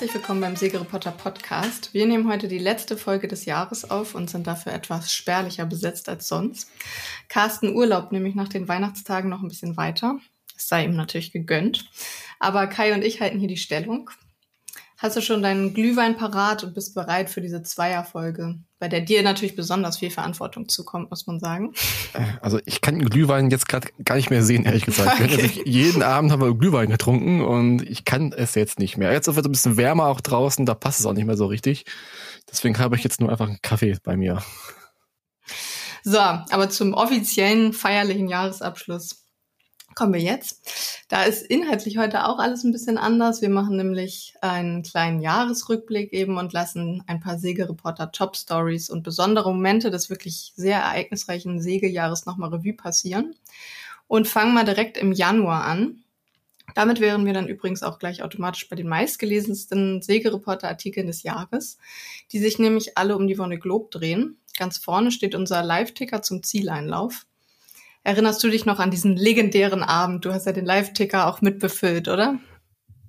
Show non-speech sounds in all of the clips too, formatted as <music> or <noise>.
herzlich willkommen beim Segereporter Podcast. Wir nehmen heute die letzte Folge des Jahres auf und sind dafür etwas spärlicher besetzt als sonst. Carsten Urlaub nämlich nach den Weihnachtstagen noch ein bisschen weiter. Es sei ihm natürlich gegönnt. Aber Kai und ich halten hier die Stellung. Hast du schon deinen Glühwein parat und bist bereit für diese Zweierfolge, bei der dir natürlich besonders viel Verantwortung zukommt, muss man sagen? Äh, also ich kann Glühwein jetzt gerade gar nicht mehr sehen, ehrlich gesagt. <laughs> Okay. jeden Abend haben wir Glühwein getrunken und ich kann es jetzt nicht mehr. Jetzt wird es ein bisschen wärmer auch draußen, da passt es auch nicht mehr so richtig. Deswegen habe ich jetzt nur einfach einen Kaffee bei mir. So, aber zum offiziellen feierlichen Jahresabschluss kommen wir jetzt. Da ist inhaltlich heute auch alles ein bisschen anders. Wir machen nämlich einen kleinen Jahresrückblick eben und lassen ein paar Segelreporter Top Stories und besondere Momente des wirklich sehr ereignisreichen Segeljahres nochmal Revue passieren und fangen mal direkt im Januar an. Damit wären wir dann übrigens auch gleich automatisch bei den meistgelesensten Segereporter-Artikeln des Jahres, die sich nämlich alle um die Wonne Globe drehen. Ganz vorne steht unser Live-Ticker zum Zieleinlauf. Erinnerst du dich noch an diesen legendären Abend? Du hast ja den Live-Ticker auch mitbefüllt, oder?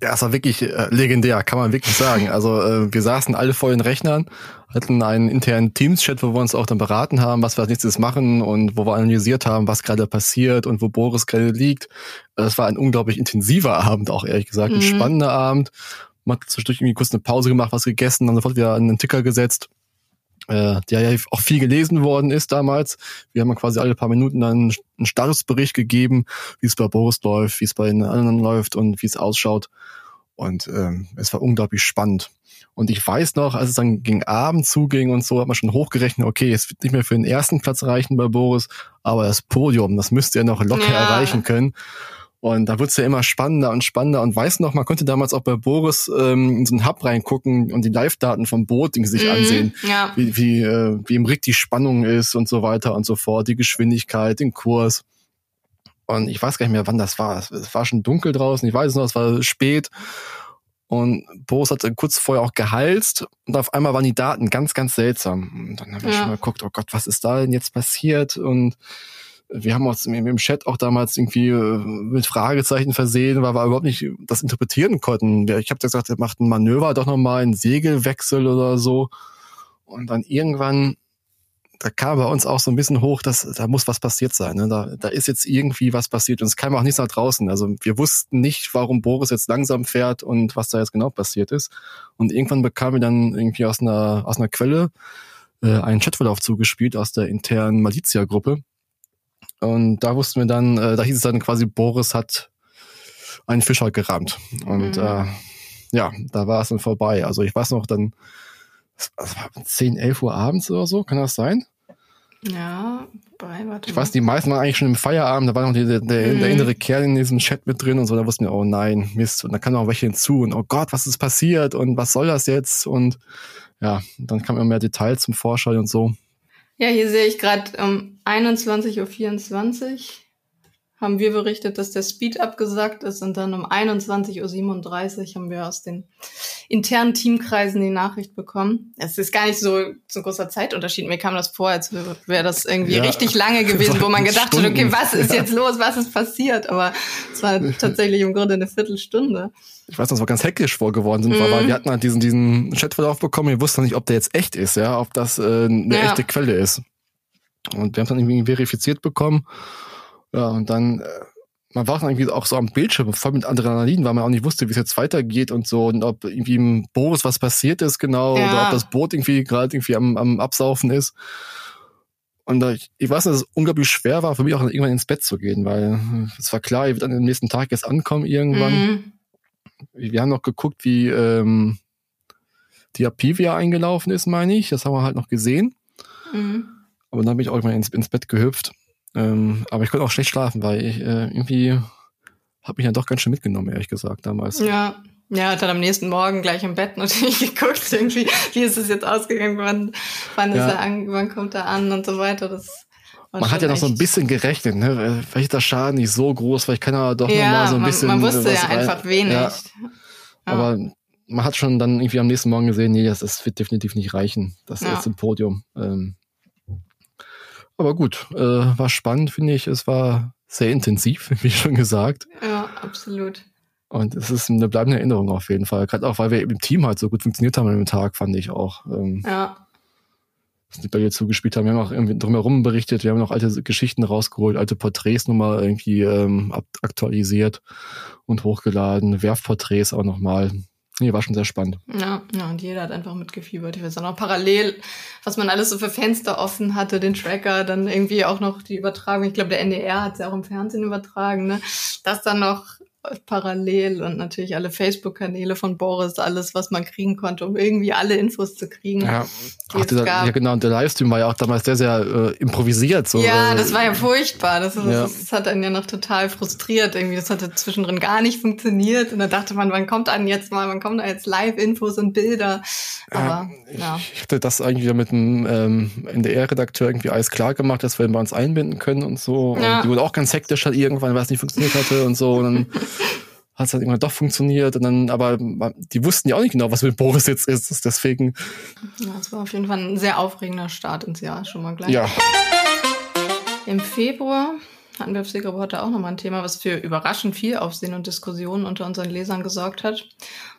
Ja, es war wirklich äh, legendär, kann man wirklich sagen. Also äh, wir saßen alle vor den Rechnern, hatten einen internen Teams-Chat, wo wir uns auch dann beraten haben, was wir als nächstes machen und wo wir analysiert haben, was gerade passiert und wo Boris gerade liegt. Es war ein unglaublich intensiver Abend, auch ehrlich gesagt, ein mhm. spannender Abend. Man hat zwischendurch irgendwie kurz eine Pause gemacht, was gegessen, dann sofort wieder an den Ticker gesetzt äh, der ja auch viel gelesen worden ist damals. Wir haben quasi alle paar Minuten dann einen Statusbericht gegeben, wie es bei Boris läuft, wie es bei den anderen läuft und wie es ausschaut. Und ähm, es war unglaublich spannend. Und ich weiß noch, als es dann gegen Abend zuging und so, hat man schon hochgerechnet, okay, es wird nicht mehr für den ersten Platz reichen bei Boris, aber das Podium, das müsste er noch locker ja. erreichen können. Und da wird's ja immer spannender und spannender. Und weiß noch, man konnte damals auch bei Boris ähm, in so einen Hub reingucken und die Live-Daten vom Boating sich mhm, ansehen. Ja. Wie, wie, äh, wie im Rick die Spannung ist und so weiter und so fort, die Geschwindigkeit, den Kurs. Und ich weiß gar nicht mehr, wann das war. Es war schon dunkel draußen. Ich weiß es noch, es war spät. Und Boris hatte kurz vorher auch gehalst und auf einmal waren die Daten ganz, ganz seltsam. Und dann habe ich ja. schon mal geguckt, oh Gott, was ist da denn jetzt passiert? Und wir haben uns im Chat auch damals irgendwie äh, mit Fragezeichen versehen, weil wir überhaupt nicht das interpretieren konnten. Ich habe gesagt, er macht ein Manöver, doch nochmal einen Segelwechsel oder so. Und dann irgendwann, da kam bei uns auch so ein bisschen hoch, dass da muss was passiert sein. Ne? Da, da ist jetzt irgendwie was passiert und es kam auch nichts nach draußen. Also wir wussten nicht, warum Boris jetzt langsam fährt und was da jetzt genau passiert ist. Und irgendwann bekamen wir dann irgendwie aus einer, aus einer Quelle äh, einen Chatverlauf zugespielt aus der internen Malizia-Gruppe und da wussten wir dann, äh, da hieß es dann quasi, Boris hat einen Fischer gerammt. Und mhm. äh, ja, da war es dann vorbei. Also ich weiß noch, dann, war 10, 11 Uhr abends oder so, kann das sein? Ja, bei, warte Ich weiß, die meisten waren eigentlich schon im Feierabend, da war noch die, der, der, mhm. der innere Kerl in diesem Chat mit drin und so, da wussten wir, oh nein, Mist. Und da kam noch welche hinzu und oh Gott, was ist passiert und was soll das jetzt? Und ja, dann kamen immer mehr Details zum Vorschein und so. Ja, hier sehe ich gerade um 21.24 Uhr haben wir berichtet, dass der Speed abgesagt ist und dann um 21.37 Uhr haben wir aus den internen Teamkreisen die Nachricht bekommen. Es ist gar nicht so, so ein großer Zeitunterschied. Mir kam das vor, als wäre das irgendwie ja. richtig lange <laughs> gewesen, wo man gedacht hat, okay, was ist jetzt los, was ist passiert? Aber es war <laughs> tatsächlich im Grunde eine Viertelstunde. Ich weiß, dass wir ganz hektisch vorgeworden sind, mhm. weil wir hatten halt diesen, diesen Chatverlauf bekommen, wir wussten nicht, ob der jetzt echt ist, ja, ob das äh, eine ja. echte Quelle ist. Und wir haben es dann irgendwie verifiziert bekommen. Ja, und dann, äh, man war dann irgendwie auch so am Bildschirm voll mit Adrenalin, weil man auch nicht wusste, wie es jetzt weitergeht und so und ob irgendwie im Boris was passiert ist genau ja. oder ob das Boot irgendwie gerade irgendwie am, am Absaufen ist. Und ich, ich weiß, dass es unglaublich schwer war, für mich auch irgendwann ins Bett zu gehen, weil es war klar, ihr wird dann am nächsten Tag jetzt ankommen irgendwann. Mhm. Wir haben noch geguckt, wie ähm, die Apivia eingelaufen ist, meine ich. Das haben wir halt noch gesehen. Mhm. Aber dann bin ich auch mal ins, ins Bett gehüpft. Ähm, aber ich konnte auch schlecht schlafen, weil ich äh, irgendwie habe mich ja doch ganz schön mitgenommen, ehrlich gesagt, damals. Ja. Ja, dann am nächsten Morgen gleich im Bett natürlich <laughs> geguckt, irgendwie, wie ist es jetzt ausgegangen, wann, wann ja. ist er an, wann kommt er an und so weiter. Das man hat ja noch so ein bisschen gerechnet, ne? Vielleicht ist der Schaden nicht so groß, vielleicht kann er doch ja, noch mal so ein man, bisschen. Man wusste ja rein. einfach wenig. Ja. Aber man hat schon dann irgendwie am nächsten Morgen gesehen, nee, das, das wird definitiv nicht reichen. Das ist im Podium. Ähm, aber gut, äh, war spannend, finde ich. Es war sehr intensiv, <laughs> wie schon gesagt. Ja, absolut. Und es ist eine bleibende Erinnerung auf jeden Fall. Gerade auch, weil wir im Team halt so gut funktioniert haben an dem Tag, fand ich auch. Ähm, Ja. dass die Bälle zugespielt haben. Wir haben auch irgendwie drumherum berichtet, wir haben noch alte Geschichten rausgeholt, alte Porträts nochmal irgendwie ähm, aktualisiert und hochgeladen, Werfporträts auch nochmal. Nee, war schon sehr spannend. Ja, ja, und jeder hat einfach mitgefiebert. Ich weiß auch noch parallel, was man alles so für Fenster offen hatte, den Tracker, dann irgendwie auch noch die Übertragung. Ich glaube, der NDR hat es ja auch im Fernsehen übertragen, ne? Das dann noch parallel und natürlich alle Facebook-Kanäle von Boris, alles, was man kriegen konnte, um irgendwie alle Infos zu kriegen. Ja, Ach, gab. ja genau, und der Livestream war ja auch damals sehr, sehr äh, improvisiert. So, Ja, äh, das war ja furchtbar. Das, ist, Ja. das hat einen ja noch total frustriert. Irgendwie, das hatte zwischendrin gar nicht funktioniert. Und da dachte man, wann kommt dann jetzt mal, wann kommen da jetzt Live-Infos und Bilder? Aber ja. Ich hatte das eigentlich wieder mit dem ähm, NDR-Redakteur irgendwie alles klar gemacht, dass wir ihn bei uns einbinden können und so. Ja. Und die wurde auch ganz hektisch hat irgendwann, weil es nicht funktioniert hatte und so. Und dann <laughs> hat es halt irgendwann doch funktioniert. Und dann, aber die wussten ja auch nicht genau, was mit Boris jetzt ist. Deswegen, ja, es war auf jeden Fall ein sehr aufregender Start ins Jahr schon mal gleich. ja. Im Februar hatten wir auf heute auch nochmal ein Thema, was für überraschend viel Aufsehen und Diskussionen unter unseren Lesern gesorgt hat.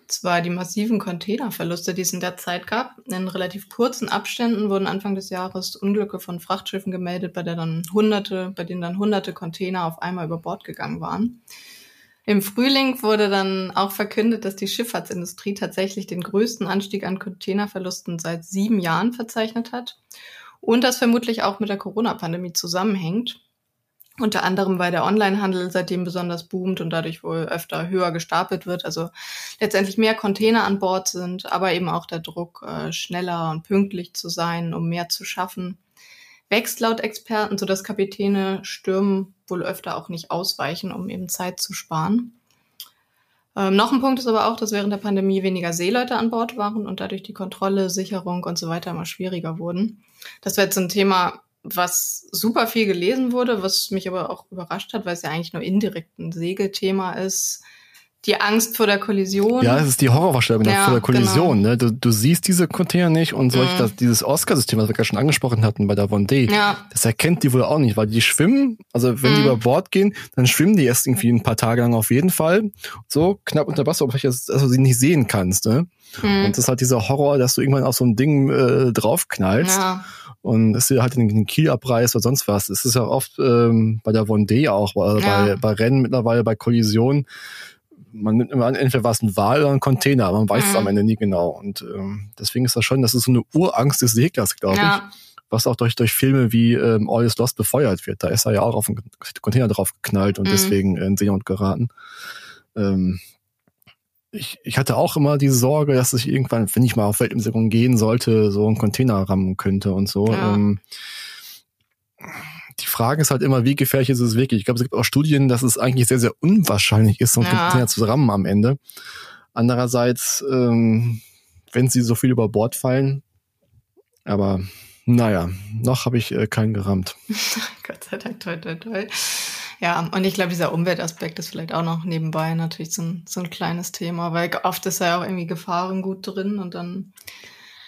Und zwar die massiven Containerverluste, die es in der Zeit gab. In relativ kurzen Abständen wurden Anfang des Jahres Unglücke von Frachtschiffen gemeldet, bei der dann hunderte, bei denen dann hunderte Container auf einmal über Bord gegangen waren. Im Frühling wurde dann auch verkündet, dass die Schifffahrtsindustrie tatsächlich den größten Anstieg an Containerverlusten seit sieben Jahren verzeichnet hat und das vermutlich auch mit der Corona-Pandemie zusammenhängt. Unter anderem, weil der Onlinehandel seitdem besonders boomt und dadurch wohl öfter höher gestapelt wird. Also letztendlich mehr Container an Bord sind, aber eben auch der Druck, äh, schneller und pünktlich zu sein, um mehr zu schaffen. Wächst laut Experten, sodass Kapitäne Stürmen wohl öfter auch nicht ausweichen, um eben Zeit zu sparen. Ähm, noch ein Punkt ist aber auch, dass während der Pandemie weniger Seeleute an Bord waren und dadurch die Kontrolle, Sicherung und so weiter immer schwieriger wurden. Das wäre jetzt ein Thema, was super viel gelesen wurde, was mich aber auch überrascht hat, weil es ja eigentlich nur indirekt ein Segelthema ist. Die Angst vor der Kollision. Ja, es ist die Horrorvorstellung Ja, vor der Kollision. genau. Ne? Du, du siehst diese Container nicht und solch, Mhm. das, dieses Oscar-System, was wir gerade schon angesprochen hatten bei der Vendée, ja, das erkennt die wohl auch nicht, weil die schwimmen, also wenn die Mhm. über Bord gehen, dann schwimmen die erst irgendwie ein paar Tage lang auf jeden Fall. So knapp unter Wasseroberfläche, dass dass du sie nicht sehen kannst. Ne? hm, Und das ist halt dieser Horror, dass du irgendwann auf so ein Ding äh, draufknallst ja, und es dir halt den, den Kiel abreißt oder sonst was. Es ist ja oft ähm, bei der Vendée auch, bei, Ja. bei, bei Rennen mittlerweile, bei Kollisionen, man nimmt immer an, entweder war es ein Wal oder ein Container, aber man weiß es Mhm. am Ende nie genau. Und ähm, deswegen ist das schon, das ist so eine Urangst des Seglers, glaube ich ja, was auch durch, durch Filme wie ähm, All is Lost befeuert wird. Da ist er ja auch auf den Container drauf geknallt und Mhm. deswegen in Seenot geraten. Ähm, ich, ich hatte auch immer die Sorge, dass ich irgendwann, wenn ich mal auf Weltumsegelung gehen sollte, so einen Container rammen könnte und so. Ja. Ähm, die Frage ist halt immer, wie gefährlich ist es wirklich? Ich glaube, es gibt auch Studien, dass es eigentlich sehr, sehr unwahrscheinlich ist, so einen Ja. Container zu rammen am Ende. Andererseits, ähm, wenn sie so viel über Bord fallen, aber naja, noch habe ich äh, keinen gerammt. <laughs> Gott sei Dank, toi, toi, toi. Ja, und ich glaube, dieser Umweltaspekt ist vielleicht auch noch nebenbei natürlich so ein, so ein kleines Thema, weil oft ist ja auch irgendwie Gefahrengut drin und dann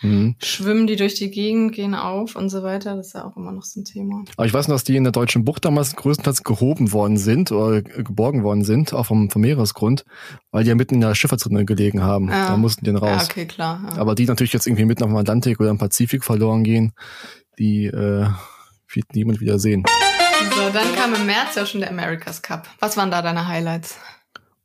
Mhm. schwimmen die durch die Gegend, gehen auf und so weiter. Das ist ja auch immer noch so ein Thema. Aber ich weiß noch, dass die in der deutschen Bucht damals größtenteils gehoben worden sind oder geborgen worden sind, auch vom, vom Meeresgrund, weil die ja mitten in der Schifffahrtsrinne gelegen haben. Ja. Da mussten die dann Ja, raus. okay, klar. Ja. Aber die natürlich jetzt irgendwie mitten auf dem Atlantik oder im Pazifik verloren gehen, die äh, wird niemand wieder sehen. So, dann kam im März ja schon der America's Cup. Was waren da deine Highlights?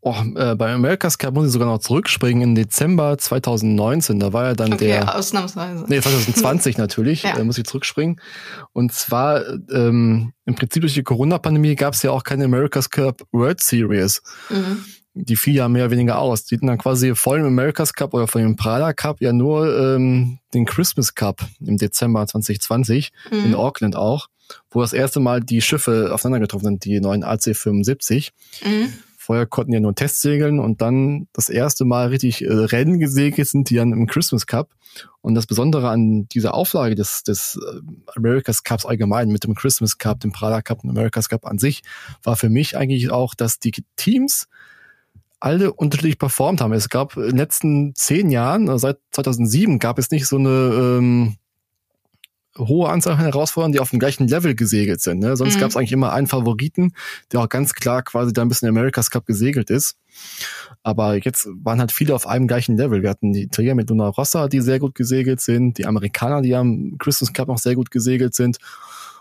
Oh, äh, bei America's Cup muss ich sogar noch zurückspringen in Dezember 2019. Da war ja dann Okay, der ausnahmsweise. Nee, 2020 <laughs> natürlich, Ja. äh, muss ich zurückspringen. Und zwar ähm, im Prinzip durch die Corona-Pandemie gab es ja auch keine America's Cup World Series. Mhm. Die fiel ja mehr oder weniger aus. Die hatten dann quasi vor dem America's Cup oder vor dem Prada Cup ja nur ähm, den Christmas Cup im Dezember 2020 in Mhm. Auckland auch, wo das erste Mal die Schiffe aufeinander getroffen sind, die neuen AC-75. Mhm. Vorher konnten ja nur Testsegeln und dann das erste Mal richtig äh, Rennen gesegelt sind die dann im Christmas Cup. Und das Besondere an dieser Auflage des, des äh, America's Cups allgemein mit dem Christmas Cup, dem Prada Cup und America's Cup an sich, war für mich eigentlich auch, dass die Teams alle unterschiedlich performt haben. Es gab in den letzten zehn Jahren, also seit 2007, gab es nicht so eine ähm, hohe Anzahl an Herausforderern, die auf dem gleichen Level gesegelt sind. Ne? Sonst mhm. gab es eigentlich immer einen Favoriten, der auch ganz klar quasi da ein bisschen America's Cup gesegelt ist. Aber jetzt waren halt viele auf einem gleichen Level. Wir hatten die Italiener mit Luna Rossa, die sehr gut gesegelt sind, die Amerikaner, die am Christmas Cup noch sehr gut gesegelt sind.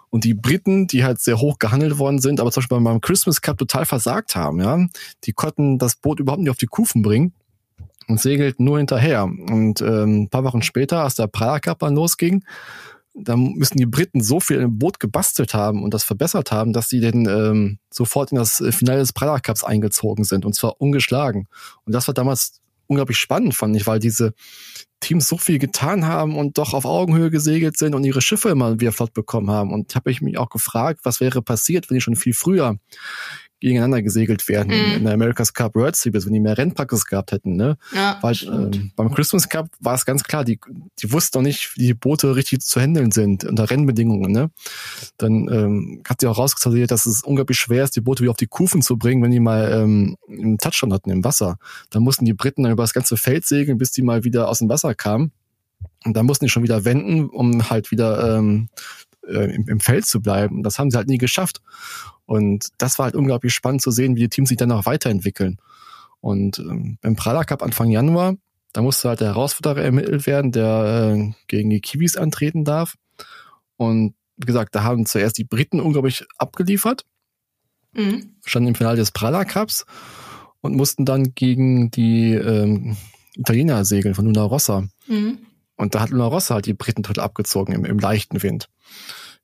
Und die Briten, die halt sehr hoch gehandelt worden sind, aber zum Beispiel beim Christmas Cup total versagt haben, ja. Die konnten das Boot überhaupt nicht auf die Kufen bringen und segelten nur hinterher. Und ähm, ein paar Wochen später, als der Prager Cup dann losging, da müssen die Briten so viel im Boot gebastelt haben und das verbessert haben, dass sie dann ähm, sofort in das Finale des Prager Cups eingezogen sind und zwar ungeschlagen. Und das war damals unglaublich spannend, fand ich, weil diese Teams so viel getan haben und doch auf Augenhöhe gesegelt sind und ihre Schiffe immer wieder flott bekommen haben. Und habe ich mich auch gefragt, was wäre passiert, wenn die schon viel früher gegeneinander gesegelt werden mm. in der America's Cup World Series, wenn die mehr Rennpraxis gehabt hätten. Ne? Ja, Weil ähm, beim Christmas Cup war es ganz klar, die, die wussten doch nicht, wie die Boote richtig zu handeln sind unter Rennbedingungen. Ne? Dann ähm, hat sie auch rausgestellt, dass es unglaublich schwer ist, die Boote wieder auf die Kufen zu bringen, wenn die mal ähm, einen Touchdown hatten im Wasser. Dann mussten die Briten dann über das ganze Feld segeln, bis die mal wieder aus dem Wasser kamen. Und dann mussten die schon wieder wenden, um halt wieder ähm, äh, im, im Feld zu bleiben. Das haben sie halt nie geschafft. Und das war halt unglaublich spannend zu sehen, wie die Teams sich dann auch weiterentwickeln. Und ähm, beim Prada Cup Anfang Januar, da musste halt der Herausforderer ermittelt werden, der äh, gegen die Kiwis antreten darf. Und wie gesagt, da haben zuerst die Briten unglaublich abgeliefert, mhm. standen im Finale des Prada Cups und mussten dann gegen die ähm, Italiener segeln von Luna Rossa. Mhm. Und da hat Luna Rossa halt die Briten total abgezogen im, im leichten Wind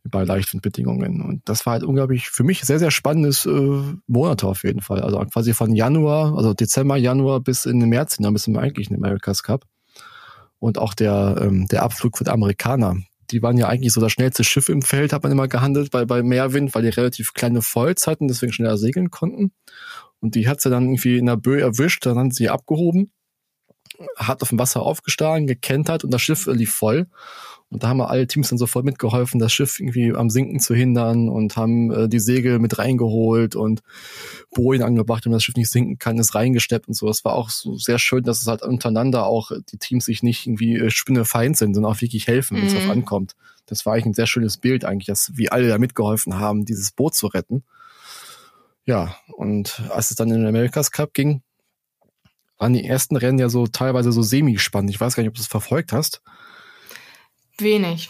bei Leichtwindbedingungen. Und das war halt unglaublich für mich sehr, sehr spannendes äh, Monate auf jeden Fall. Also quasi von Januar, also Dezember, Januar bis in den März hinein bis im eigentlichen America's Cup. Und auch der, ähm, der Abflug die Amerikaner. Die waren ja eigentlich so das schnellste Schiff im Feld, hat man immer gehandelt bei, bei Meerwind, weil die relativ kleine Foils hatten, deswegen schneller segeln konnten. Und die hat sie dann irgendwie in der Böe erwischt, dann haben sie abgehoben, hat auf dem Wasser aufgeschlagen, gekentert und das Schiff lief voll. Und da haben wir alle Teams dann sofort mitgeholfen, das Schiff irgendwie am Sinken zu hindern und haben äh, die Segel mit reingeholt und Bojen angebracht, damit das Schiff nicht sinken kann, ist reingesteppt und so. Das war auch so sehr schön, dass es halt untereinander auch die Teams sich nicht irgendwie äh, spinnefeind sind, sondern auch wirklich helfen, wenn es mhm. drauf ankommt. Das war eigentlich ein sehr schönes Bild eigentlich, dass wie alle da mitgeholfen haben, dieses Boot zu retten. Ja, und als es dann in den America's Cup ging, waren die ersten Rennen ja so teilweise so semi-spannend. Ich weiß gar nicht, ob du es verfolgt hast. Wenig.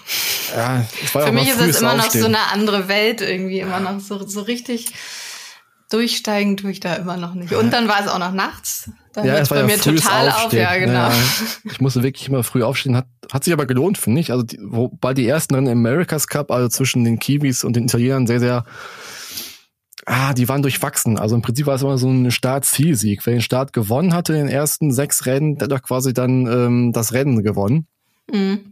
Ja, Für mich ist es immer noch so eine andere Welt irgendwie, immer noch so, so richtig durchsteigen tue ich da immer noch nicht. Und dann war es auch noch nachts. Dann ja, es war bei ja mir total auf, ja, genau. Ja, ich musste wirklich immer früh aufstehen. Hat, hat sich aber gelohnt, finde ich. Also, die, wobei die ersten Rennen im America's Cup, also zwischen den Kiwis und den Italienern, sehr, sehr, ah, die waren durchwachsen. Also im Prinzip war es immer so ein Start-Zielsieg. Wer den Start gewonnen hatte in den ersten sechs Rennen, der hat doch quasi dann ähm, das Rennen gewonnen. Mhm.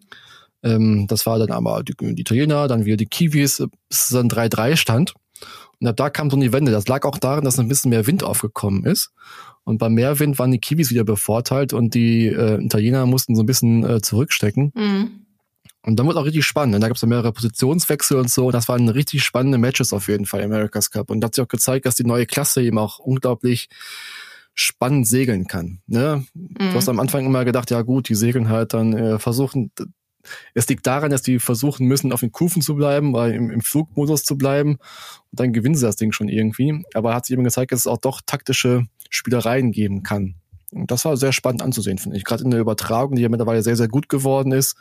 Ähm, das war dann aber die, die Italiener, dann wieder die Kiwis, bis es dann 3-3 stand. Und ab da kam so eine Wende. Das lag auch daran, dass ein bisschen mehr Wind aufgekommen ist. Und beim Meerwind waren die Kiwis wieder bevorteilt und die äh, Italiener mussten so ein bisschen äh, zurückstecken. Mhm. Und dann wurde auch richtig spannend. Da gab es dann mehrere Positionswechsel und so. Das waren richtig spannende Matches auf jeden Fall, America's Cup. Und da hat sich auch gezeigt, dass die neue Klasse eben auch unglaublich spannend segeln kann. Ne? Mhm. Du hast am Anfang immer gedacht, ja gut, die segeln halt dann äh, versuchen, es liegt daran, dass die versuchen müssen, auf den Kufen zu bleiben, weil im, im Flugmodus zu bleiben. Und dann gewinnen sie das Ding schon irgendwie. Aber hat sich eben gezeigt, dass es auch doch taktische Spielereien geben kann. Und das war sehr spannend anzusehen, finde ich. Gerade in der Übertragung, die ja mittlerweile sehr, sehr gut geworden ist,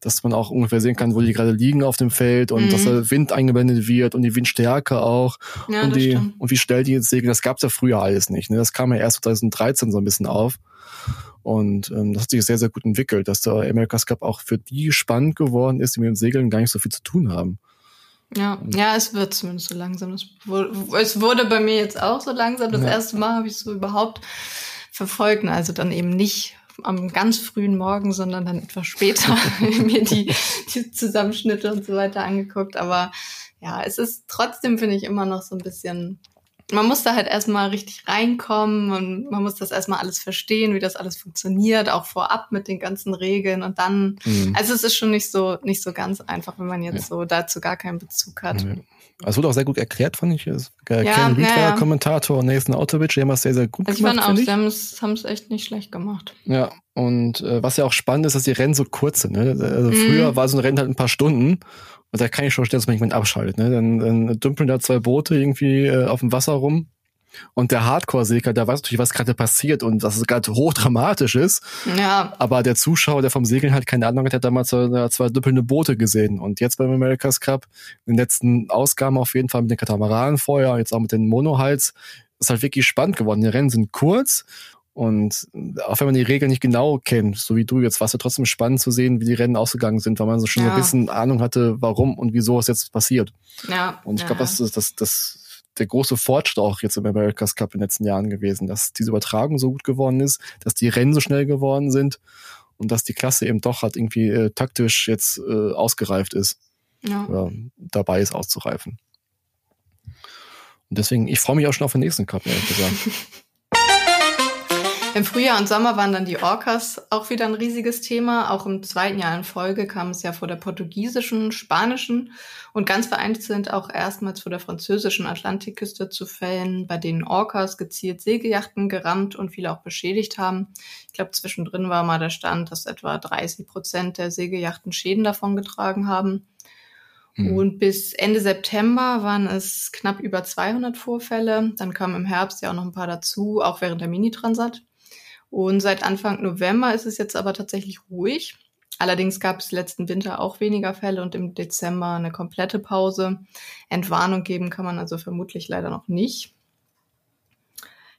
dass man auch ungefähr sehen kann, wo die gerade liegen auf dem Feld und mhm. dass der Wind eingeblendet wird und die Windstärke auch ja, und, die, und wie schnell die jetzt segeln. Das gab's ja früher alles nicht. Ne? Das kam ja erst 2013 so ein bisschen auf. Und ähm, das hat sich sehr, sehr gut entwickelt, dass der America's Cup auch für die spannend geworden ist, die mit dem Segeln gar nicht so viel zu tun haben. Ja, ja, es wird zumindest so langsam. Es wurde, es wurde bei mir jetzt auch so langsam. Das ja. erste Mal habe ich es so überhaupt verfolgt. Also dann eben nicht am ganz frühen Morgen, sondern dann etwas später <laughs> mir die, die Zusammenschnitte und so weiter angeguckt. Aber ja, es ist trotzdem, finde ich, immer noch so ein bisschen man muss da halt erstmal richtig reinkommen und man muss das erstmal alles verstehen, wie das alles funktioniert, auch vorab mit den ganzen Regeln und dann, mhm. also es ist schon nicht so, nicht so ganz einfach, wenn man jetzt ja. so dazu gar keinen Bezug hat. Mhm. Es wurde auch sehr gut erklärt, fand ich. Äh, ja, Ken Reed ja, ja. Kommentator, Nathan Autovic, die haben das sehr, sehr gut also gemacht. Ich fand auch, sie haben es echt nicht schlecht gemacht. Ja, und äh, was ja auch spannend ist, dass die Rennen so kurz sind. Ne? Also mhm. früher war so ein Rennen halt ein paar Stunden und da kann ich schon stellen, dass man jemand abschaltet. Ne? Dann, dann dümpeln da zwei Boote irgendwie äh, auf dem Wasser rum und der Hardcore-Segler, der weiß natürlich, was gerade passiert und dass es gerade hochdramatisch ist. Ja. Aber der Zuschauer, der vom Segeln halt keine Ahnung hat, hat damals zwei, zwei düppelnde Boote gesehen. Und jetzt beim America's Cup, in den letzten Ausgaben auf jeden Fall mit den Katamaranenfeuer, jetzt auch mit den Monohals, ist halt wirklich spannend geworden. Die Rennen sind kurz und auch wenn man die Regeln nicht genau kennt, so wie du jetzt, war es ja trotzdem spannend zu sehen, wie die Rennen ausgegangen sind, weil man so schon ja. so ein bisschen Ahnung hatte, warum und wieso es jetzt passiert. Ja. Und ich ja. glaube, das, das, das der große Fortschritt auch jetzt im America's Cup in den letzten Jahren gewesen, dass diese Übertragung so gut geworden ist, dass die Rennen so schnell geworden sind und dass die Klasse eben doch halt irgendwie äh, taktisch jetzt äh, ausgereift ist. Ja. Oder dabei ist auszureifen. Und deswegen, ich freue mich auch schon auf den nächsten Cup, ehrlich gesagt. <laughs> Im Frühjahr und Sommer waren dann die Orcas auch wieder ein riesiges Thema. Auch im zweiten Jahr in Folge kam es ja vor der portugiesischen, spanischen und ganz vereinzelt auch erstmals vor der französischen Atlantikküste zu Fällen, bei denen Orcas gezielt Segelyachten gerammt und viele auch beschädigt haben. Ich glaube, zwischendrin war mal der Stand, dass etwa 30 Prozent der Segelyachten Schäden davon getragen haben. Mhm. Und bis Ende September waren es knapp über 200 Vorfälle. Dann kamen im Herbst ja auch noch ein paar dazu, auch während der Mini-Transat. Und seit Anfang November ist es jetzt aber tatsächlich ruhig. Allerdings gab es letzten Winter auch weniger Fälle und im Dezember eine komplette Pause. Entwarnung geben kann man also vermutlich leider noch nicht.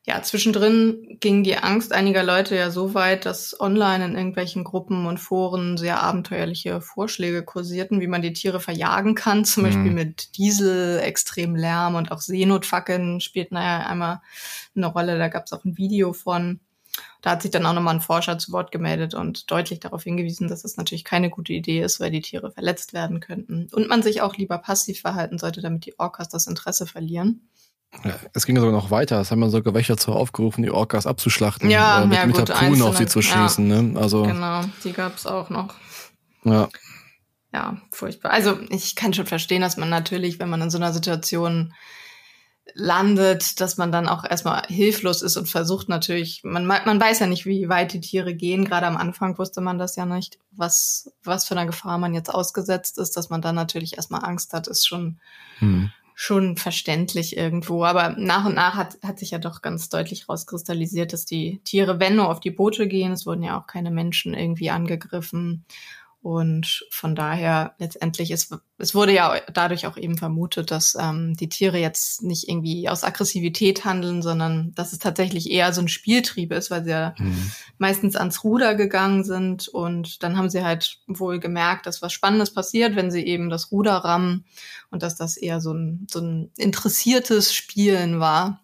Ja, zwischendrin ging die Angst einiger Leute ja so weit, dass online in irgendwelchen Gruppen und Foren sehr abenteuerliche Vorschläge kursierten, wie man die Tiere verjagen kann, zum mhm. Beispiel mit Diesel, extrem Lärm und auch Seenotfackeln spielt naja einmal eine Rolle. Da gab es auch ein Video von. Da hat sich dann auch nochmal ein Forscher zu Wort gemeldet und deutlich darauf hingewiesen, dass es natürlich keine gute Idee ist, weil die Tiere verletzt werden könnten. Und man sich auch lieber passiv verhalten sollte, damit die Orcas das Interesse verlieren. Ja, es ging sogar noch weiter. Es haben ja sogar welche dazu aufgerufen, die Orcas abzuschlachten. Ja, äh, mit, ja, mit gut, Harpunen auf sie zu schießen. Ja, ne? also, genau, die gab's auch noch. Ja. Ja, furchtbar. Also ich kann schon verstehen, dass man natürlich, wenn man in so einer Situation landet, dass man dann auch erstmal hilflos ist und versucht natürlich, man, man weiß ja nicht, wie weit die Tiere gehen. Gerade am Anfang wusste man das ja nicht, was, was für eine Gefahr man jetzt ausgesetzt ist, dass man dann natürlich erstmal Angst hat, ist schon, hm. schon verständlich irgendwo. Aber nach und nach hat, hat sich ja doch ganz deutlich rauskristallisiert, dass die Tiere, wenn nur auf die Boote gehen, es wurden ja auch keine Menschen irgendwie angegriffen und von daher letztendlich, es, es wurde ja dadurch auch eben vermutet, dass ähm, die Tiere jetzt nicht irgendwie aus Aggressivität handeln, sondern dass es tatsächlich eher so ein Spieltrieb ist, weil sie ja mhm. meistens ans Ruder gegangen sind und dann haben sie halt wohl gemerkt, dass was Spannendes passiert, wenn sie eben das Ruder rammen und dass das eher so ein, so ein interessiertes Spielen war.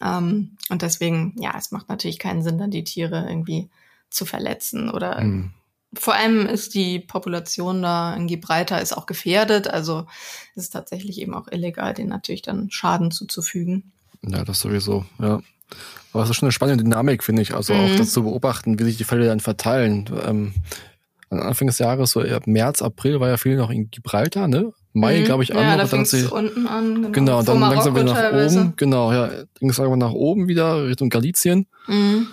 Ähm, und deswegen, ja, es macht natürlich keinen Sinn, dann die Tiere irgendwie zu verletzen oder mhm vor allem ist die Population da in Gibraltar ist auch gefährdet. Also ist es tatsächlich eben auch illegal, denen natürlich dann Schaden zuzufügen. Ja, das sowieso, ja. Aber es ist schon eine spannende Dynamik, finde ich. Also mhm. auch das zu beobachten, wie sich die Fälle dann verteilen. Ähm, Anfang des Jahres, so März, April war ja viel noch in Gibraltar, ne? Mai, mhm. glaube ich, an. Ja, da fing es unten an. Genau, genau und dann langsam wieder nach teilweise. oben. Genau, ja. Ging es irgendwann nach oben wieder, Richtung Galizien. Mhm.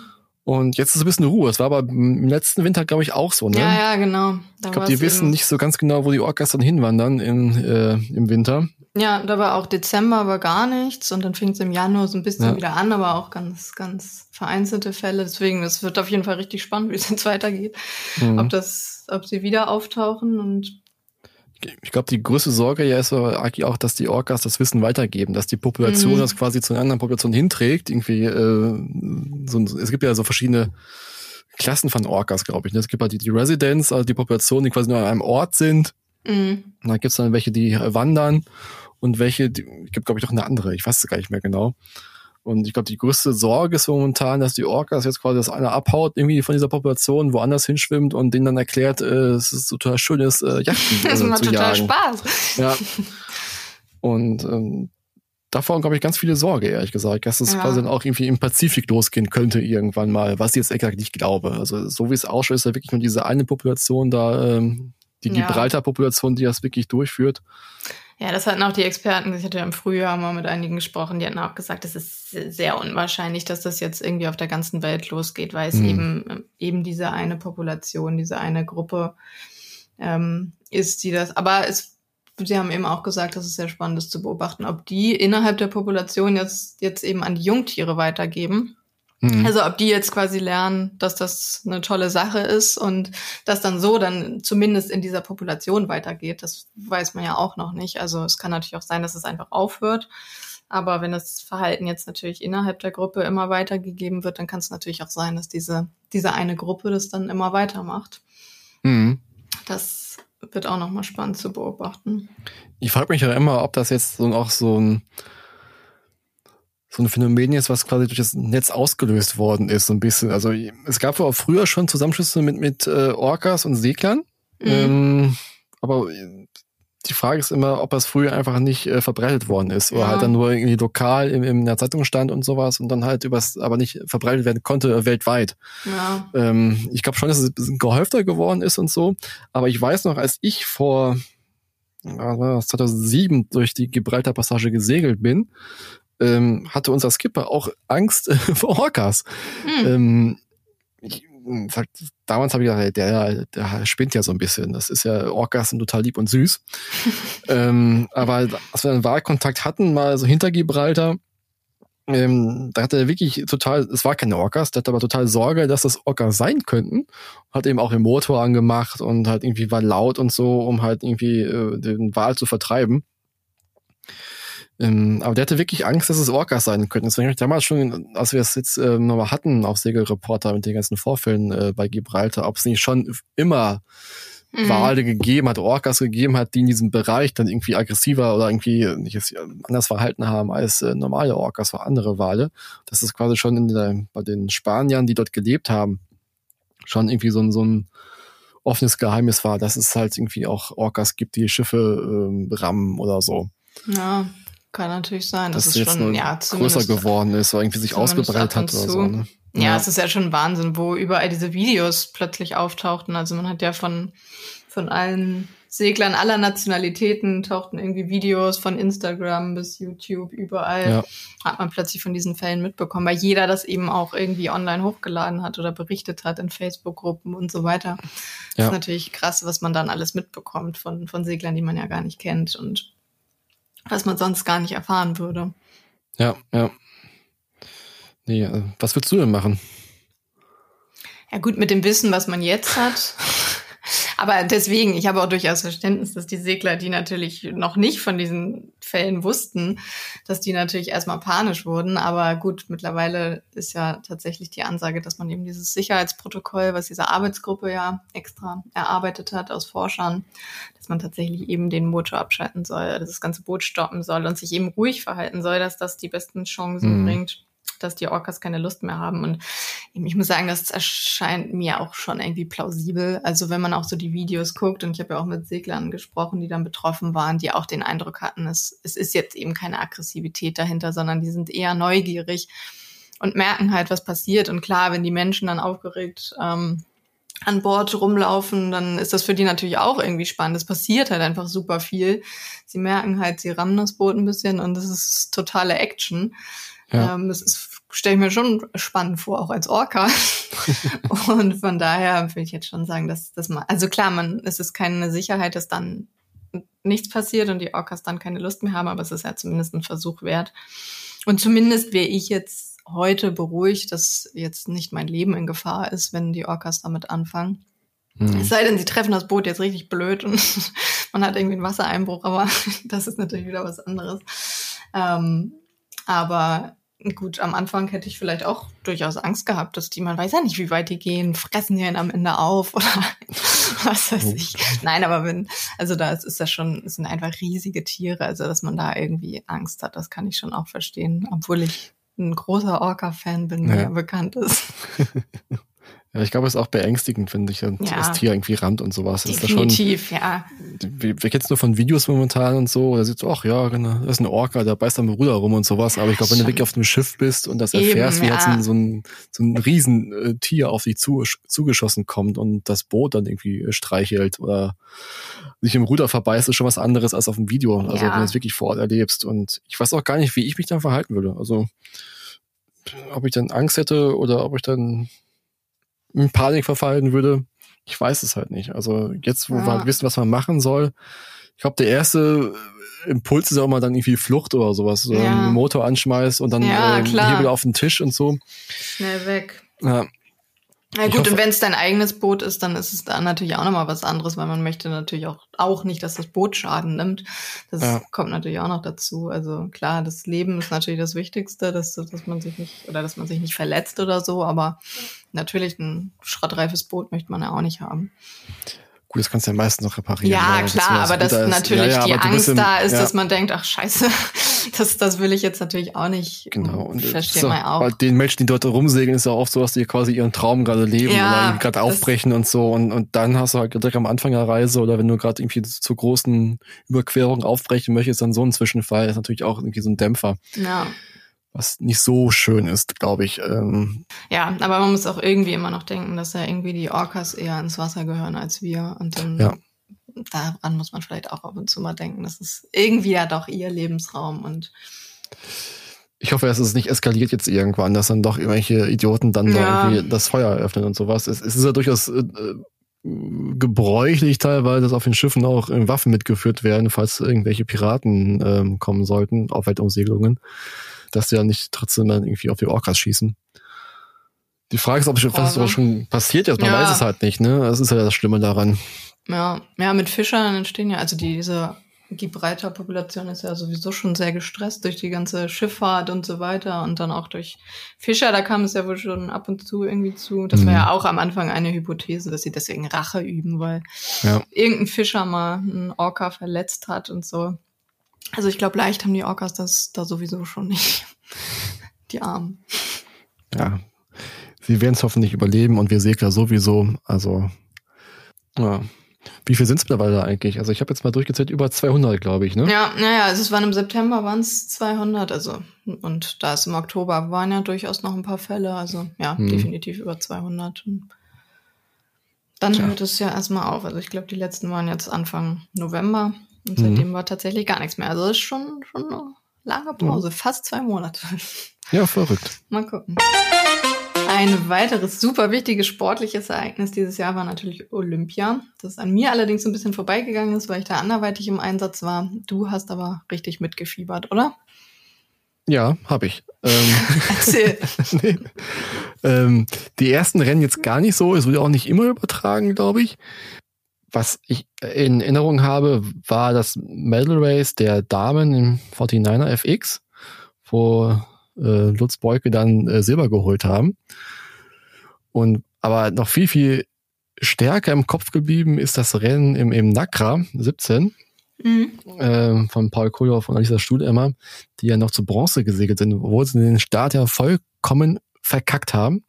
Und jetzt ist ein bisschen Ruhe. Es war aber im letzten Winter, glaube ich, auch so, ne? Ja, ja, genau. Da ich glaube, die wissen nicht so ganz genau, wo die Orcas dann hinwandern in, äh, im Winter. Ja, da war auch Dezember war gar nichts und dann fing es im Januar so ein bisschen ja. wieder an, aber auch ganz, ganz vereinzelte Fälle. Deswegen, es wird auf jeden Fall richtig spannend, <laughs> wie es jetzt weitergeht. Mhm. Ob das, ob sie wieder auftauchen und ich glaube, die größte Sorge ja ist eigentlich auch, dass die Orcas das Wissen weitergeben, dass die Population mhm. das quasi zu einer anderen Population hinträgt. Irgendwie, äh, so, es gibt ja so verschiedene Klassen von Orcas, glaube ich. Ne? Es gibt halt die, die Residents, also die Population, die quasi nur an einem Ort sind. Mhm. Und dann gibt's dann welche, die wandern und welche, die gibt, glaube ich, noch eine andere. Ich weiß es gar nicht mehr genau. Und ich glaube, die größte Sorge ist momentan, dass die Orcas jetzt quasi das eine abhaut, irgendwie von dieser Population woanders hinschwimmt und denen dann erklärt, äh, es ist total schönes äh, Yachten <laughs> das äh, macht zu total jagen. Spaß. Ja. <laughs> Und ähm, davor, glaube ich, ganz viele Sorge, ehrlich gesagt, dass es ja. quasi dann auch irgendwie im Pazifik losgehen könnte irgendwann mal, was ich jetzt exakt nicht glaube. Also so wie es ausschaut, ist ja wirklich nur diese eine Population da, ähm, die Gibraltar-Population, die das wirklich durchführt. Ja, das hatten auch die Experten, ich hatte ja im Frühjahr mal mit einigen gesprochen, die hatten auch gesagt, es ist sehr unwahrscheinlich, dass das jetzt irgendwie auf der ganzen Welt losgeht, weil es mhm. eben, eben diese eine Population, diese eine Gruppe ähm, ist, die das, aber es, sie haben eben auch gesagt, dass es sehr spannend ist zu beobachten, ob die innerhalb der Population jetzt, jetzt eben an die Jungtiere weitergeben Mhm. Also ob die jetzt quasi lernen, dass das eine tolle Sache ist und das dann so dann zumindest in dieser Population weitergeht, das weiß man ja auch noch nicht. Also es kann natürlich auch sein, dass es einfach aufhört. Aber wenn das Verhalten jetzt natürlich innerhalb der Gruppe immer weitergegeben wird, dann kann es natürlich auch sein, dass diese, diese eine Gruppe das dann immer weitermacht. Mhm. Das wird auch nochmal spannend zu beobachten. Ich frage mich ja immer, ob das jetzt so auch so ein so ein Phänomen ist, was quasi durch das Netz ausgelöst worden ist, so ein bisschen. Also es gab auch früher schon Zusammenschlüsse mit, mit äh, Orcas und Seglern. Mhm. Ähm, aber die Frage ist immer, ob das früher einfach nicht äh, verbreitet worden ist oder halt dann nur irgendwie lokal in, in der Zeitung stand und sowas und dann halt übers, aber nicht verbreitet werden konnte äh, weltweit. Ja. Ähm, ich glaube schon, dass es ein bisschen gehäufter geworden ist und so. Aber ich weiß noch, als ich vor 2007 durch die Gibraltar-Passage gesegelt bin, ähm, hatte unser Skipper auch Angst äh, <laughs> vor Orcas. Hm. Ähm, ich, sag, damals habe ich gedacht, der, der spinnt ja so ein bisschen. Das ist ja, Orcas sind total lieb und süß. <laughs> ähm, aber als wir einen Wahlkontakt hatten, mal so hinter Gibraltar, ähm, da hatte er wirklich total, es war keine Orcas, der hatte aber total Sorge, dass das Orcas sein könnten. Hat eben auch den Motor angemacht und halt irgendwie war laut und so, um halt irgendwie äh, den Wal zu vertreiben. Ähm, aber der hatte wirklich Angst, dass es Orcas sein könnten. Deswegen habe ich damals schon, als wir es jetzt äh, nochmal hatten auf Segelreporter mit den ganzen Vorfällen äh, bei Gibraltar, ob es nicht schon immer mhm. Wale gegeben hat, Orcas gegeben hat, die in diesem Bereich dann irgendwie aggressiver oder irgendwie nicht anders verhalten haben als äh, normale Orcas oder andere Wale. Das ist quasi schon in der, bei den Spaniern, die dort gelebt haben, schon irgendwie so ein, so ein offenes Geheimnis war, dass es halt irgendwie auch Orcas gibt, die Schiffe ähm, rammen oder so. Ja, kann natürlich sein, dass, dass es jetzt schon ja, größer geworden ist oder irgendwie sich ausgebreitet hat oder so. Ne? Ja, ja, es ist ja schon Wahnsinn, wo überall diese Videos plötzlich auftauchten. Also man hat ja von, von allen Seglern aller Nationalitäten tauchten irgendwie Videos von Instagram bis YouTube, überall ja. hat man plötzlich von diesen Fällen mitbekommen, weil jeder das eben auch irgendwie online hochgeladen hat oder berichtet hat in Facebook-Gruppen und so weiter. Ja. Das ist natürlich krass, was man dann alles mitbekommt von, von Seglern, die man ja gar nicht kennt und was man sonst gar nicht erfahren würde. Ja, ja. Nee, äh, was würdest du denn machen? Ja gut, mit dem Wissen, was man jetzt hat, aber deswegen, ich habe auch durchaus Verständnis, dass die Segler, die natürlich noch nicht von diesen Fällen wussten, dass die natürlich erstmal panisch wurden. Aber gut, mittlerweile ist ja tatsächlich die Ansage, dass man eben dieses Sicherheitsprotokoll, was diese Arbeitsgruppe ja extra erarbeitet hat aus Forschern, dass man tatsächlich eben den Motor abschalten soll, dass das ganze Boot stoppen soll und sich eben ruhig verhalten soll, dass das die besten Chancen mhm. bringt, dass die Orcas keine Lust mehr haben. Und ich muss sagen, das erscheint mir auch schon irgendwie plausibel. Also wenn man auch so die Videos guckt, und ich habe ja auch mit Seglern gesprochen, die dann betroffen waren, die auch den Eindruck hatten, es, es ist jetzt eben keine Aggressivität dahinter, sondern die sind eher neugierig und merken halt, was passiert. Und klar, wenn die Menschen dann aufgeregt ähm, an Bord rumlaufen, dann ist das für die natürlich auch irgendwie spannend. Es passiert halt einfach super viel. Sie merken halt, sie rammen das Boot ein bisschen und es ist totale Action. Ja. Ähm, das stelle ich mir schon spannend vor, auch als Orca. <laughs> und von daher will ich jetzt schon sagen, dass das mal, also klar, man, es ist keine Sicherheit, dass dann nichts passiert und die Orcas dann keine Lust mehr haben, aber es ist ja zumindest ein Versuch wert. Und zumindest wäre ich jetzt heute beruhigt, dass jetzt nicht mein Leben in Gefahr ist, wenn die Orcas damit anfangen. Mhm. Es sei denn, sie treffen das Boot jetzt richtig blöd und <laughs> man hat irgendwie einen Wassereinbruch, aber <laughs> das ist natürlich wieder was anderes. Ähm, aber Gut, am Anfang hätte ich vielleicht auch durchaus Angst gehabt, dass die, man weiß ja nicht, wie weit die gehen, fressen die einen am Ende auf <laughs> oder was weiß ich. Nein, aber wenn, also da ist, ist das schon, es sind einfach riesige Tiere, also dass man da irgendwie Angst hat, das kann ich schon auch verstehen, obwohl ich ein großer Orca-Fan bin, wie ja. bekannt ist. <laughs> Ja, ich glaube, es ist auch beängstigend, wenn dich ja. das Tier irgendwie rammt und sowas. Definitiv, schon, ja. Wir, wir kennen es nur von Videos momentan und so, da sieht ach ja, genau, das ist ein Orca, der beißt am Ruder rum und sowas. Aber ich glaube, wenn du wirklich auf einem Schiff bist und das erfährst, Eben, wie ja. halt so ein, so ein Riesentier auf dich zu, zugeschossen kommt und das Boot dann irgendwie streichelt oder sich im Ruder verbeißt, ist schon was anderes als auf dem Video. Also ja. wenn du es wirklich vor Ort erlebst. Und ich weiß auch gar nicht, wie ich mich dann verhalten würde. Also ob ich dann Angst hätte oder ob ich dann in Panik verfallen würde, ich weiß es halt nicht. Also jetzt, wo ja. wir halt wissen, was man machen soll, ich glaube, der erste Impuls ist auch mal dann irgendwie Flucht oder sowas. So ja. den Motor anschmeißt und dann ja, äh, Hebel auf den Tisch und so. Schnell weg. Ja. Na gut, hoffe, und wenn es dein eigenes Boot ist, dann ist es da natürlich auch nochmal was anderes, weil man möchte natürlich auch, auch nicht, dass das Boot Schaden nimmt. Das ja. kommt natürlich auch noch dazu. Also klar, das Leben ist natürlich das Wichtigste, dass, dass man sich nicht, oder dass man sich nicht verletzt oder so, aber natürlich ein schrottreifes Boot möchte man ja auch nicht haben. Gut, das kannst du ja meistens noch reparieren. Ja, klar, aber dass natürlich ja, ja, die Angst im, da ist, ja. dass man denkt, ach scheiße, <laughs> das, das will ich jetzt natürlich auch nicht. Genau. Und versteht man auch. Bei den Menschen, die dort rumsegeln, ist ja oft so, dass die quasi ihren Traum gerade leben oder gerade aufbrechen und so. Und, und dann hast du halt direkt am Anfang der Reise oder wenn du gerade irgendwie zu großen Überquerungen aufbrechen möchtest, dann so ein Zwischenfall ist natürlich auch irgendwie so ein Dämpfer. Ja was nicht so schön ist, glaube ich. Ähm. Ja, aber man muss auch irgendwie immer noch denken, dass ja irgendwie die Orcas eher ins Wasser gehören als wir. Und dann ja. daran muss man vielleicht auch ab und zu mal denken. Das ist irgendwie ja doch ihr Lebensraum und ich hoffe, dass es nicht eskaliert jetzt irgendwann, dass dann doch irgendwelche Idioten dann ja. da irgendwie das Feuer eröffnen und sowas. Es, es ist ja durchaus äh, gebräuchlich teilweise, dass auf den Schiffen auch Waffen mitgeführt werden, falls irgendwelche Piraten ähm, kommen sollten, auf Weltumsegelungen dass sie ja nicht trotzdem dann irgendwie auf die Orcas schießen. Die Frage ist, ob schon, was schon passiert ist. Man ja. weiß es halt nicht, ne? Das ist ja das Schlimme daran. Ja, ja, mit Fischern entstehen ja, also die, diese Gibraltar-Population ist ja sowieso schon sehr gestresst durch die ganze Schifffahrt und so weiter und dann auch durch Fischer, da kam es ja wohl schon ab und zu irgendwie zu. Das mhm. war ja auch am Anfang eine Hypothese, dass sie deswegen Rache üben, weil ja. irgendein Fischer mal einen Orca verletzt hat und so. Also ich glaube, leicht haben die Orcas das da sowieso schon nicht. Die Armen. Ja. Sie werden es hoffentlich überleben und wir Segler sowieso. Also, ja. Wie viel sind es mittlerweile eigentlich? Also ich habe jetzt mal durchgezählt, über 200, glaube ich, ne? Ja, naja, also es waren im September waren es 200, also und da ist im Oktober waren ja durchaus noch ein paar Fälle, also ja, hm. definitiv über 200. Und dann Tja. hört es ja erstmal auf. Also ich glaube, die letzten waren jetzt Anfang November. Und seitdem mhm. war tatsächlich gar nichts mehr. Also das ist schon, schon eine lange Pause, ja. fast zwei Monate. <laughs> Ja, verrückt. Mal gucken. Ein weiteres super wichtiges sportliches Ereignis dieses Jahr war natürlich Olympia, das an mir allerdings ein bisschen vorbeigegangen ist, weil ich da anderweitig im Einsatz war. Du hast aber richtig mitgefiebert, oder? Ja, habe ich. Ähm, <laughs> <laughs> Erzähl. nee. ähm, die ersten Rennen jetzt gar nicht so. Es wurde auch nicht immer übertragen, glaube ich was ich in Erinnerung habe, war das Medal Race der Damen im 49er FX, wo äh, Lutz Beuke dann äh, Silber geholt haben. Und aber noch viel, viel stärker im Kopf geblieben ist das Rennen im, im Nakra 17 mhm. äh, von Paul Kohlhoff und Alisa Stuhlemmer, die ja noch zu Bronze gesegelt sind, obwohl sie den Start ja vollkommen verkackt haben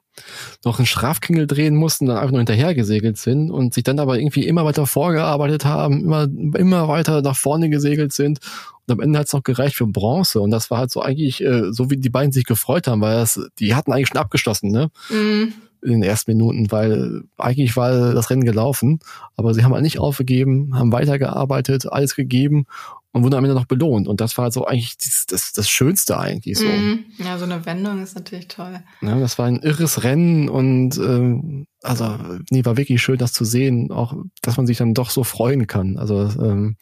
noch einen Strafkringel drehen mussten, dann einfach nur hinterher gesegelt sind und sich dann aber irgendwie immer weiter vorgearbeitet haben, immer, immer weiter nach vorne gesegelt sind. Und am Ende hat es noch gereicht für Bronze. Und das war halt so eigentlich, äh, so wie die beiden sich gefreut haben, weil das, die hatten eigentlich schon abgeschlossen, ne? Mhm. In den ersten Minuten, weil eigentlich war das Rennen gelaufen, aber sie haben halt nicht aufgegeben, haben weitergearbeitet, alles gegeben und wurden am Ende noch belohnt. Und das war so eigentlich das, das, das Schönste eigentlich so. Mhm. Ja, so eine Wendung ist natürlich toll. Ja, das war ein irres Rennen und ähm, also nee, war wirklich schön, das zu sehen, auch dass man sich dann doch so freuen kann. Also ähm,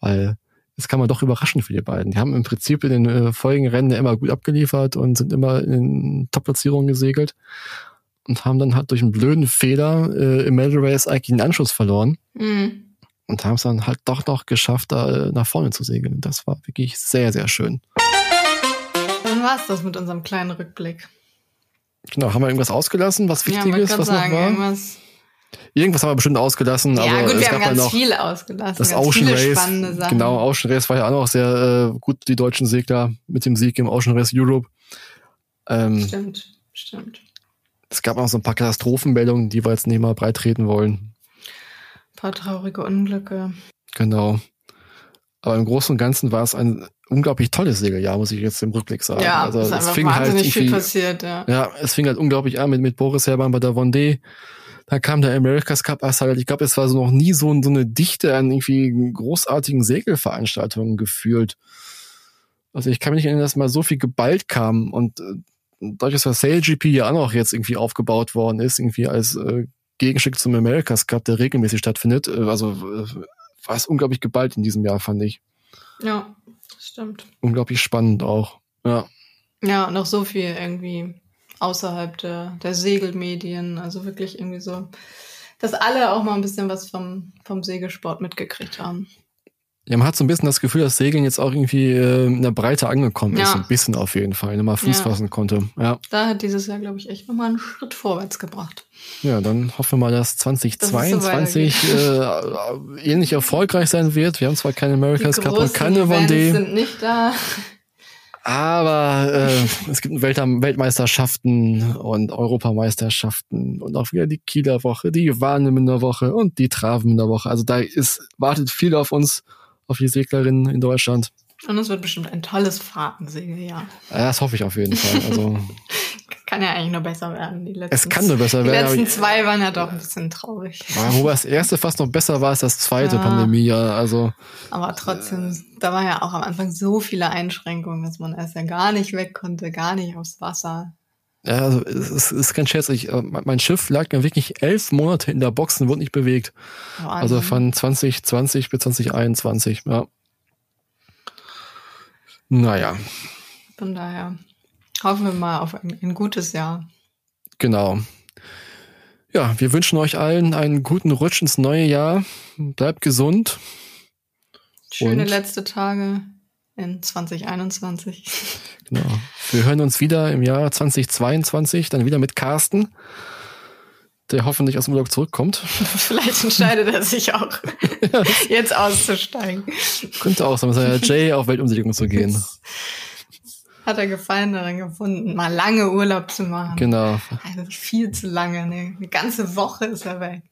weil das kann man doch überraschen für die beiden. Die haben im Prinzip in den äh, folgenden Rennen immer gut abgeliefert und sind immer in Top-Platzierungen gesegelt und haben dann halt durch einen blöden Fehler äh, im Medal Race eigentlich den Anschluss verloren. Mhm und haben es dann halt doch noch geschafft, da äh, nach vorne zu segeln. Das war wirklich sehr, sehr schön. Dann war es das mit unserem kleinen Rückblick. Genau, haben wir irgendwas ausgelassen, was wichtig ja, ist, was sagen, noch war? Irgendwas, irgendwas haben wir bestimmt ausgelassen. Ja, aber gut, wir haben ganz noch viel ausgelassen. Das Ocean Race, genau, Ocean Race war ja auch noch sehr äh, gut, die deutschen Segler mit dem Sieg im Ocean Race Europe. Ähm, stimmt, stimmt. Es gab auch so ein paar Katastrophenmeldungen, die wir jetzt nicht mal breit treten wollen. Paar traurige Unglücke. Genau. Aber im Großen und Ganzen war es ein unglaublich tolles Segeljahr, muss ich jetzt im Rückblick sagen. Ja, also, es ist einfach wahnsinnig halt viel passiert, ja. Ja, es fing halt unglaublich an mit, mit Boris Herrmann bei der Vendée. Dann kam der America's Cup halt, ich glaube, es war so noch nie so, so eine Dichte an irgendwie großartigen Segelveranstaltungen gefühlt. Also ich kann mich nicht erinnern, dass mal so viel geballt kam und äh, dadurch, dass der SailGP ja auch noch jetzt irgendwie aufgebaut worden ist, irgendwie als äh, Gegenstück zum America's Cup, der regelmäßig stattfindet, äh, also äh, war es unglaublich geballt in diesem Jahr, fand ich. Ja, stimmt. Unglaublich spannend auch. Ja. Ja, auch so viel irgendwie außerhalb der, der Segelmedien, also wirklich irgendwie so, dass alle auch mal ein bisschen was vom, vom Segelsport mitgekriegt haben. Ja, man hat so ein bisschen das Gefühl, dass Segeln jetzt auch irgendwie äh, in der Breite angekommen ist. Ja. Ein bisschen auf jeden Fall, wenn man Fuß ja. fassen konnte. Ja. Da hat dieses Jahr, glaube ich, echt nochmal einen Schritt vorwärts gebracht. Ja, dann hoffen wir mal, dass 2022 das so äh, ähnlich erfolgreich sein wird. Wir haben zwar keine America's Cup und keine Vendée. sind nicht da. Aber äh, es gibt Welt Weltmeisterschaften und Europameisterschaften und auch wieder die Kieler Woche, die Warnemünder Woche und die Travemünder Woche. Also da ist wartet viel auf uns auf die Seglerinnen in Deutschland. Und es wird bestimmt ein tolles Fahrtensegeljahr. Ja, das hoffe ich auf jeden Fall. Also <laughs> kann ja eigentlich nur besser werden. Die letzten, es kann nur besser werden. Die letzten zwei waren ja doch ein bisschen traurig. Wobei das erste fast noch besser war als das zweite ja. Pandemiejahr. Also, aber trotzdem, äh, da war ja auch am Anfang so viele Einschränkungen, dass man erst ja gar nicht weg konnte, gar nicht aufs Wasser. Ja, also es ist kein Scherz. Ich, äh, mein Schiff lag ja wirklich elf Monate in der Box und wurde nicht bewegt. Wahnsinn. Also von 2020 bis 2021, ja. Naja. Von daher hoffen wir mal auf ein, ein gutes Jahr. Genau. Ja, wir wünschen euch allen einen guten Rutsch ins neue Jahr. Bleibt gesund. Schöne und letzte Tage in 2021. <laughs> Genau. Wir hören uns wieder im Jahr 2022, dann wieder mit Carsten, der hoffentlich aus dem Urlaub zurückkommt. <laughs> Vielleicht entscheidet er sich auch, <laughs> jetzt auszusteigen. Könnte auch sein, ja Jay auf Weltumsegelung zu gehen. Hat er Gefallen daran gefunden, mal lange Urlaub zu machen. Genau. Also viel zu lange, ne? Eine ganze Woche ist er weg.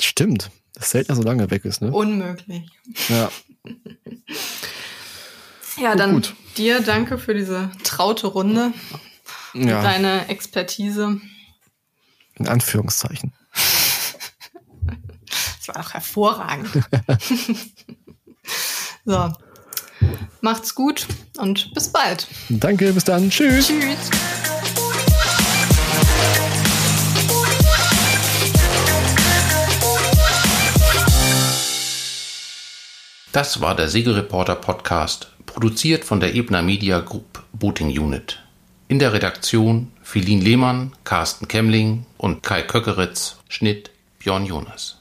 Stimmt. Das ist selten so lange weg ist, ne? Unmöglich. Ja. Ja, dann gut. dir danke für diese traute Runde. Ja. Deine Expertise. In Anführungszeichen. Das war auch hervorragend. <laughs> so. Macht's gut und bis bald. Danke, bis dann. Tschüss. Tschüss. Das war der Segelreporter Podcast produziert von der Ebner Media Group Booting Unit. In der Redaktion Philin Lehmann, Carsten Kemmling und Kai Köckeritz, Schnitt Björn Jonas.